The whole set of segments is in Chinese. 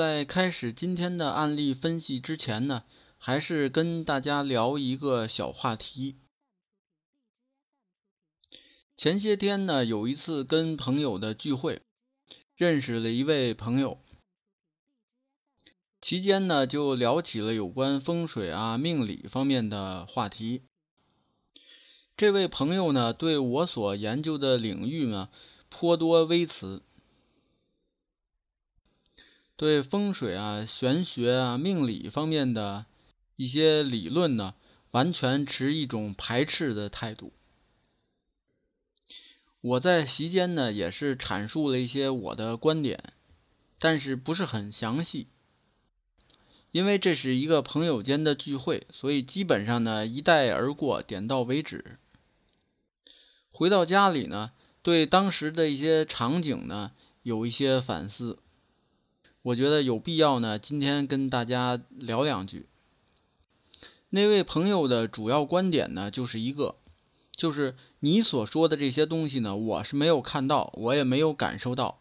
在开始今天的案例分析之前呢，还是跟大家聊一个小话题。前些天呢，有一次跟朋友的聚会，认识了一位朋友，期间呢就聊起了有关风水啊、命理方面的话题。这位朋友呢，对我所研究的领域呢，颇多微词。对风水啊、玄学啊、命理方面的一些理论呢，完全持一种排斥的态度。我在席间呢，也是阐述了一些我的观点，但是不是很详细，因为这是一个朋友间的聚会，所以基本上呢一带而过，点到为止。回到家里呢，对当时的一些场景呢，有一些反思。我觉得有必要呢，今天跟大家聊两句。那位朋友的主要观点呢，就是一个，就是你所说的这些东西呢，我是没有看到，我也没有感受到，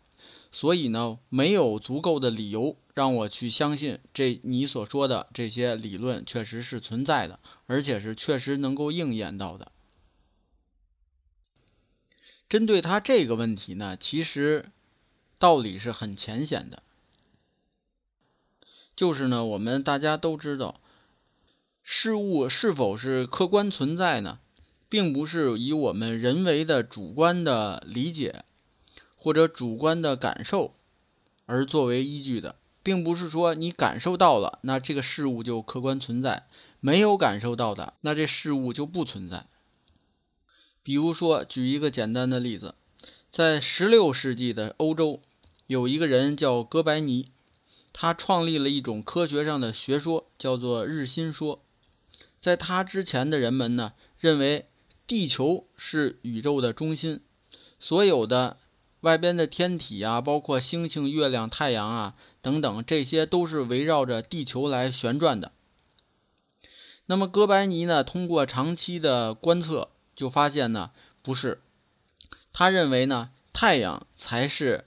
所以呢，没有足够的理由让我去相信这你所说的这些理论确实是存在的，而且是确实能够应验到的。针对他这个问题呢，其实道理是很浅显的。就是呢，我们大家都知道，事物是否是客观存在呢，并不是以我们人为的主观的理解或者主观的感受而作为依据的，并不是说你感受到了，那这个事物就客观存在；没有感受到的，那这事物就不存在。比如说，举一个简单的例子，在十六世纪的欧洲，有一个人叫哥白尼。他创立了一种科学上的学说，叫做日心说。在他之前的人们呢，认为地球是宇宙的中心，所有的外边的天体啊，包括星星、月亮、太阳啊等等，这些都是围绕着地球来旋转的。那么哥白尼呢，通过长期的观测，就发现呢，不是。他认为呢，太阳才是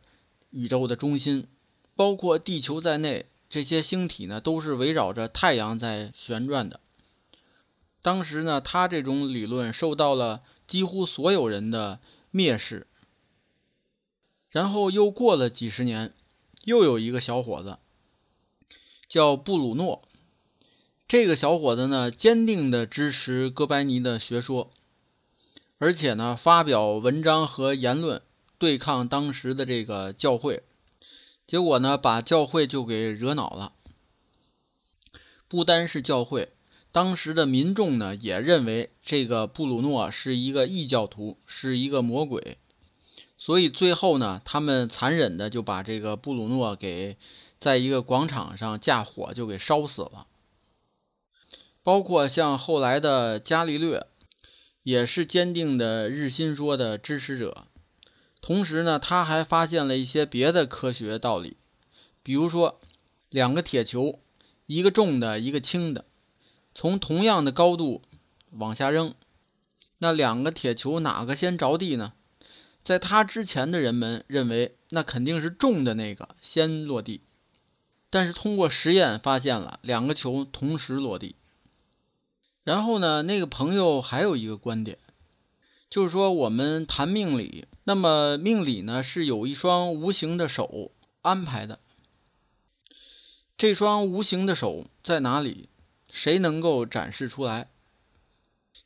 宇宙的中心。包括地球在内，这些星体呢都是围绕着太阳在旋转的。当时呢，他这种理论受到了几乎所有人的蔑视。然后又过了几十年，又有一个小伙子叫布鲁诺。这个小伙子呢，坚定的支持哥白尼的学说，而且呢，发表文章和言论对抗当时的这个教会。结果呢，把教会就给惹恼了。不单是教会，当时的民众呢，也认为这个布鲁诺是一个异教徒，是一个魔鬼。所以最后呢，他们残忍的就把这个布鲁诺给在一个广场上架火就给烧死了。包括像后来的伽利略，也是坚定的日心说的支持者。同时呢，他还发现了一些别的科学道理，比如说，两个铁球，一个重的，一个轻的，从同样的高度往下扔，那两个铁球哪个先着地呢？在他之前的人们认为，那肯定是重的那个先落地，但是通过实验发现了两个球同时落地。然后呢，那个朋友还有一个观点。就是说，我们谈命理，那么命理呢是有一双无形的手安排的。这双无形的手在哪里？谁能够展示出来？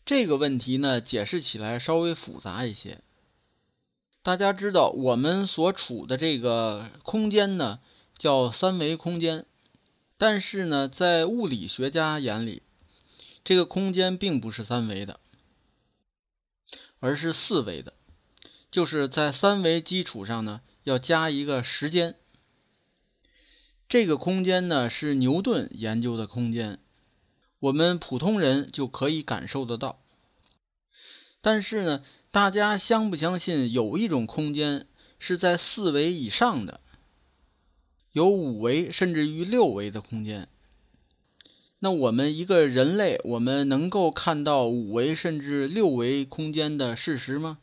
这个问题呢，解释起来稍微复杂一些。大家知道，我们所处的这个空间呢，叫三维空间，但是呢，在物理学家眼里，这个空间并不是三维的。而是四维的，就是在三维基础上呢，要加一个时间。这个空间呢是牛顿研究的空间，我们普通人就可以感受得到。但是呢，大家相不相信有一种空间是在四维以上的，有五维甚至于六维的空间？那我们一个人类，我们能够看到五维甚至六维空间的事实吗？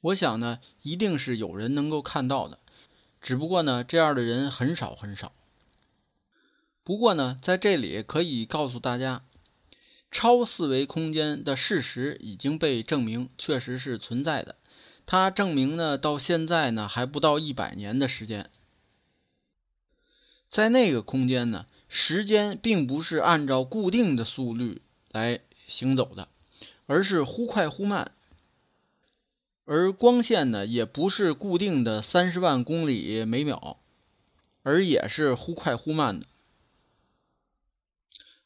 我想呢，一定是有人能够看到的，只不过呢，这样的人很少很少。不过呢，在这里可以告诉大家，超四维空间的事实已经被证明，确实是存在的。它证明呢，到现在呢，还不到一百年的时间，在那个空间呢，时间并不是按照固定的速率来行走的，而是忽快忽慢。而光线呢，也不是固定的三十万公里每秒，而也是忽快忽慢的。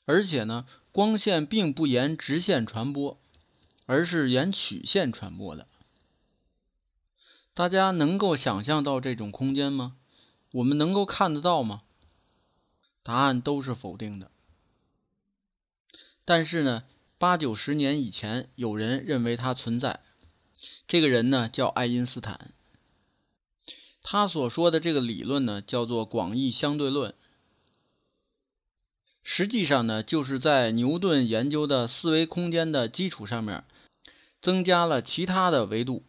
而且呢，光线并不沿直线传播，而是沿曲线传播的。大家能够想象到这种空间吗？我们能够看得到吗？答案都是否定的。但是呢，八九十年以前，有人认为它存在。这个人呢叫爱因斯坦，他所说的这个理论呢叫做广义相对论，实际上呢就是在牛顿研究的四维空间的基础上面，增加了其他的维度，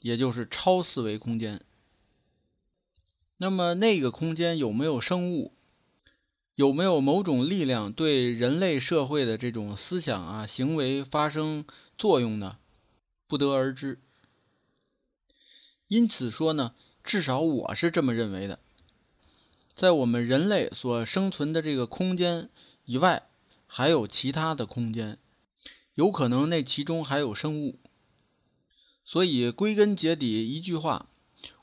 也就是超四维空间。那么那个空间有没有生物？有没有某种力量对人类社会的这种思想啊行为发生作用呢？不得而知，因此说呢，至少我是这么认为的。在我们人类所生存的这个空间以外，还有其他的空间，有可能那其中还有生物。所以归根结底一句话，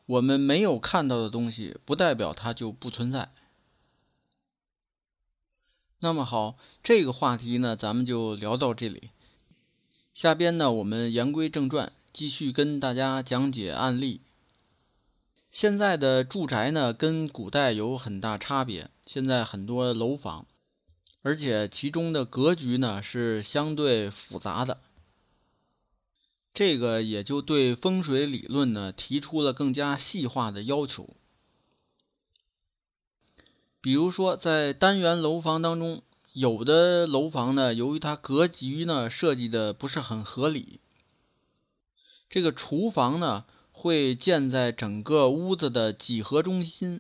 我们没有看到的东西，不代表它就不存在。那么好，这个话题呢，咱们就聊到这里。下边呢，我们言归正传，继续跟大家讲解案例。现在的住宅呢，跟古代有很大差别。现在很多楼房，而且其中的格局呢是相对复杂的。这个也就对风水理论呢提出了更加细化的要求。比如说，在单元楼房当中。有的楼房呢，由于它格局呢设计的不是很合理，这个厨房呢会建在整个屋子的几何中心，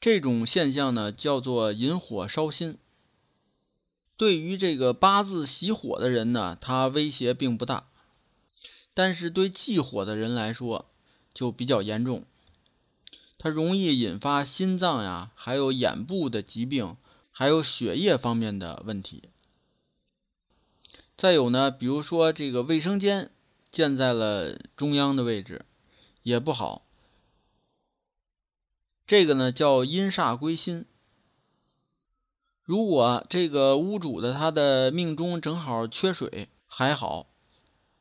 这种现象呢叫做引火烧心。对于这个八字喜火的人呢，它威胁并不大，但是对忌火的人来说就比较严重，它容易引发心脏呀，还有眼部的疾病。还有血液方面的问题，再有呢，比如说这个卫生间建在了中央的位置，也不好。这个呢叫阴煞归心。如果这个屋主的他的命中正好缺水还好，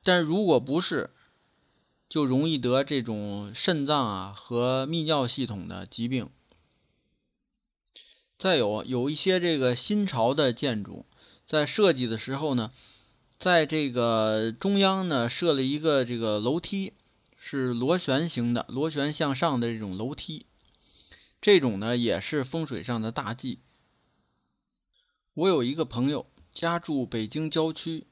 但如果不是，就容易得这种肾脏啊和泌尿系统的疾病。再有有一些这个新潮的建筑，在设计的时候呢，在这个中央呢设了一个这个楼梯，是螺旋形的，螺旋向上的这种楼梯，这种呢也是风水上的大忌。我有一个朋友家住北京郊区，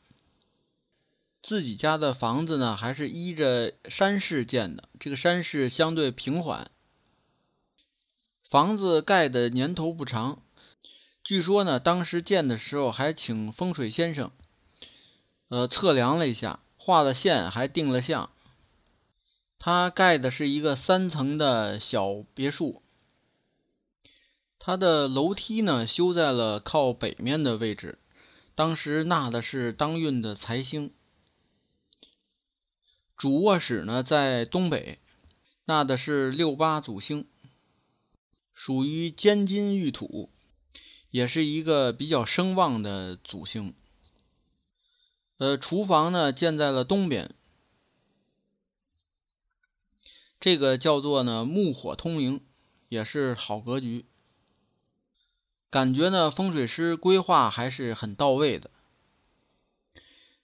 自己家的房子呢还是依着山势建的，这个山势相对平缓。房子盖的年头不长，据说呢，当时建的时候还请风水先生，呃，测量了一下，画了线，还定了相。他盖的是一个三层的小别墅，他的楼梯呢修在了靠北面的位置，当时纳的是当运的财星。主卧室呢在东北，纳的是六八祖星。属于兼金玉土，也是一个比较声望的祖星。呃，厨房呢建在了东边，这个叫做呢木火通明，也是好格局。感觉呢风水师规划还是很到位的。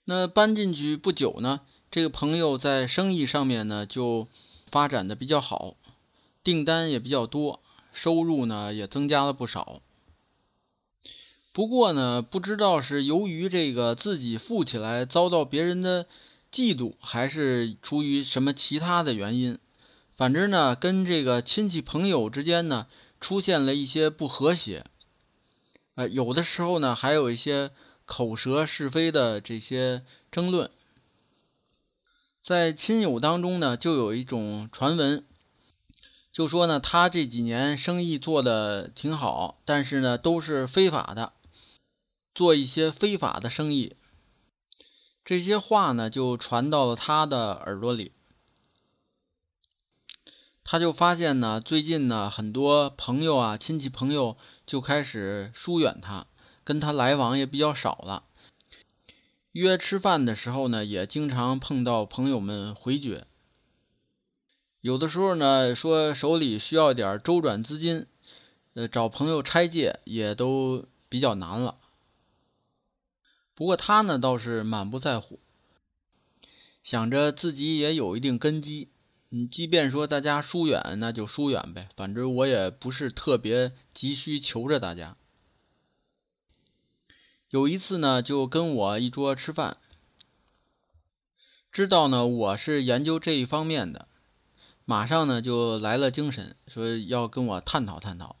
那搬进去不久呢，这个朋友在生意上面呢就发展的比较好，订单也比较多，收入呢也增加了不少。不过呢，不知道是由于这个自己富起来遭到别人的嫉妒，还是出于什么其他的原因，反正呢，跟这个亲戚朋友之间呢出现了一些不和谐。呃，有的时候呢，还有一些口舌是非的这些争论。在亲友当中呢，就有一种传闻，就说呢，他这几年生意做的挺好，但是呢，都是非法的。做一些非法的生意，这些话呢就传到了他的耳朵里。他就发现呢，最近呢很多朋友啊、亲戚朋友就开始疏远他，跟他来往也比较少了。约吃饭的时候呢，也经常碰到朋友们回绝。有的时候呢，说手里需要点周转资金，呃，找朋友拆借也都比较难了。不过他呢倒是满不在乎，想着自己也有一定根基，嗯，即便说大家疏远，那就疏远呗，反正我也不是特别急需求着大家。有一次呢，就跟我一桌吃饭，知道呢我是研究这一方面的，马上呢就来了精神，说要跟我探讨探讨。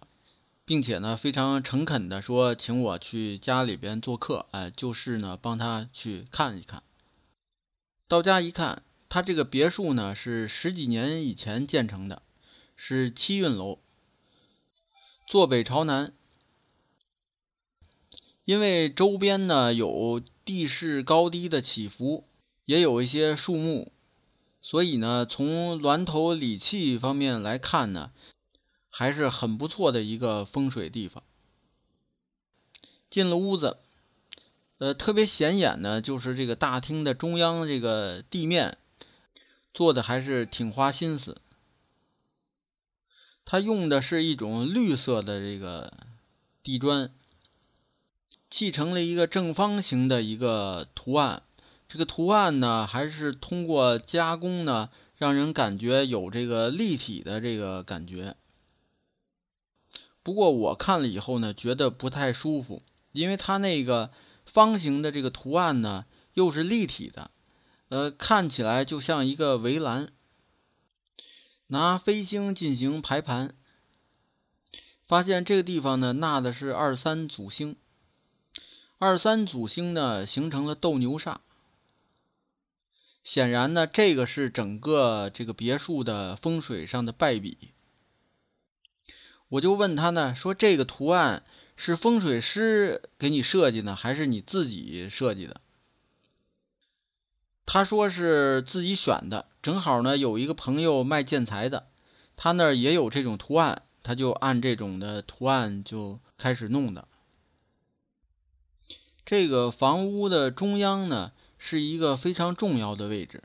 并且呢，非常诚恳的说，请我去家里边做客，哎，就是呢，帮他去看一看。到家一看，他这个别墅呢是十几年以前建成的，是七运楼，坐北朝南。因为周边呢有地势高低的起伏，也有一些树木，所以呢，从峦头理气方面来看呢。还是很不错的一个风水地方。进了屋子，呃，特别显眼的，就是这个大厅的中央这个地面做的还是挺花心思。他用的是一种绿色的这个地砖，砌成了一个正方形的一个图案。这个图案呢，还是通过加工呢，让人感觉有这个立体的这个感觉。不过我看了以后呢，觉得不太舒服，因为它那个方形的这个图案呢，又是立体的，呃，看起来就像一个围栏。拿飞星进行排盘，发现这个地方呢纳的是二三祖星，二三祖星呢形成了斗牛煞，显然呢这个是整个这个别墅的风水上的败笔。我就问他呢，说这个图案是风水师给你设计呢，还是你自己设计的？他说是自己选的，正好呢有一个朋友卖建材的，他那儿也有这种图案，他就按这种的图案就开始弄的。这个房屋的中央呢是一个非常重要的位置，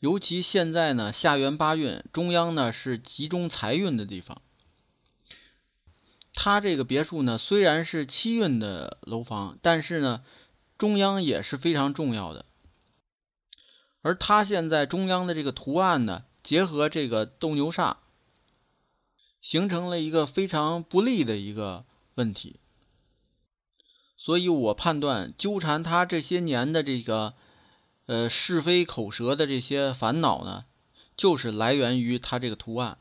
尤其现在呢下元八运，中央呢是集中财运的地方。他这个别墅呢，虽然是七运的楼房，但是呢，中央也是非常重要的。而他现在中央的这个图案呢，结合这个斗牛煞，形成了一个非常不利的一个问题。所以我判断，纠缠他这些年的这个呃是非口舌的这些烦恼呢，就是来源于他这个图案。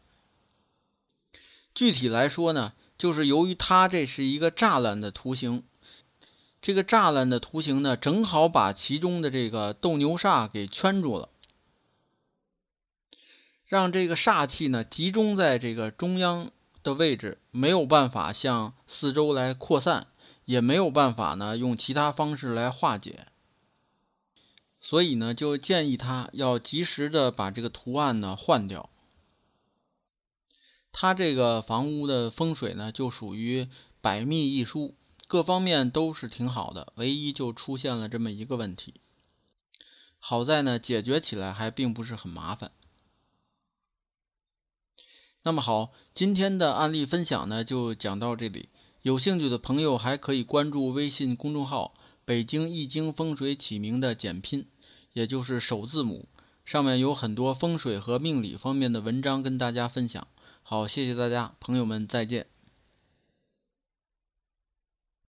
具体来说呢。就是由于它这是一个栅栏的图形，这个栅栏的图形呢，正好把其中的这个斗牛煞给圈住了，让这个煞气呢集中在这个中央的位置，没有办法向四周来扩散，也没有办法呢用其他方式来化解，所以呢就建议他要及时的把这个图案呢换掉。他这个房屋的风水呢，就属于百密一疏，各方面都是挺好的，唯一就出现了这么一个问题。好在呢，解决起来还并不是很麻烦。那么好，今天的案例分享呢就讲到这里。有兴趣的朋友还可以关注微信公众号“北京易经风水起名”的简拼，也就是首字母，上面有很多风水和命理方面的文章跟大家分享。好，谢谢大家，朋友们再见。